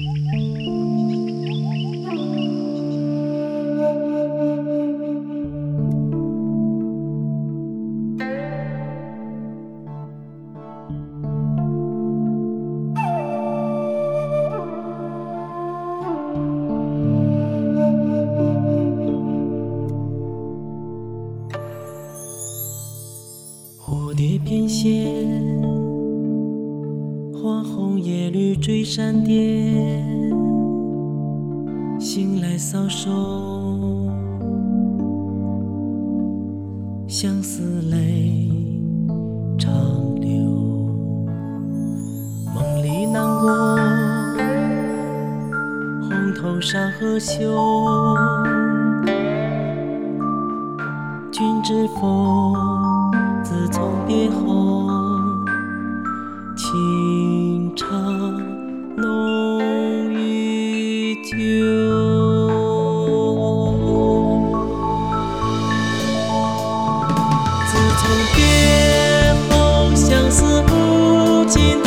蝴蝶翩跹，花红叶绿追闪电，醒来搔首，相思泪长流。梦里难过，红头山河秀，君知否？自从别后，情长浓于酒。自从别后，相思无尽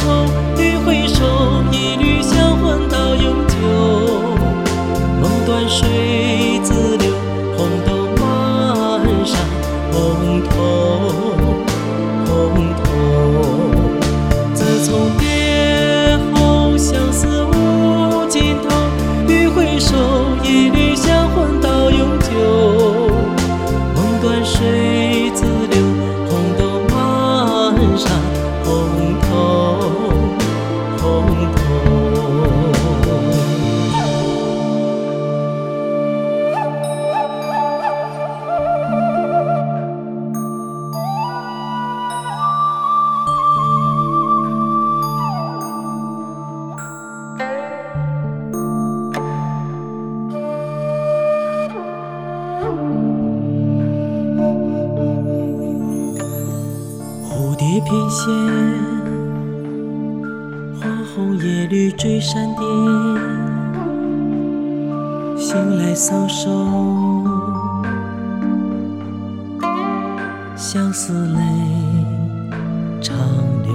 蝴蝶翩跹，花红叶绿追闪电，醒来搔首，相思泪长流。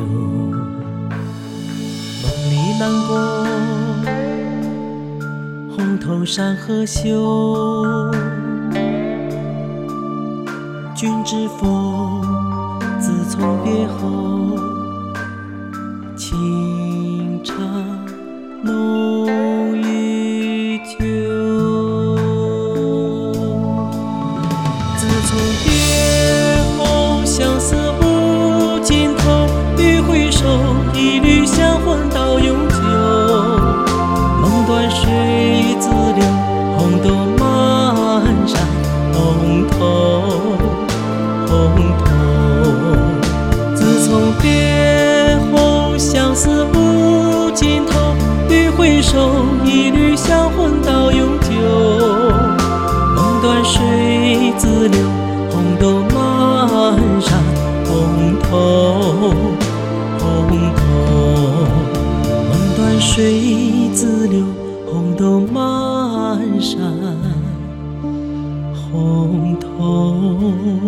梦里南国，红头山河秀，君知否？最后。手，一缕香魂到永久。梦断水自流，红豆满山红透，红透。梦断水自流，红豆满山红透。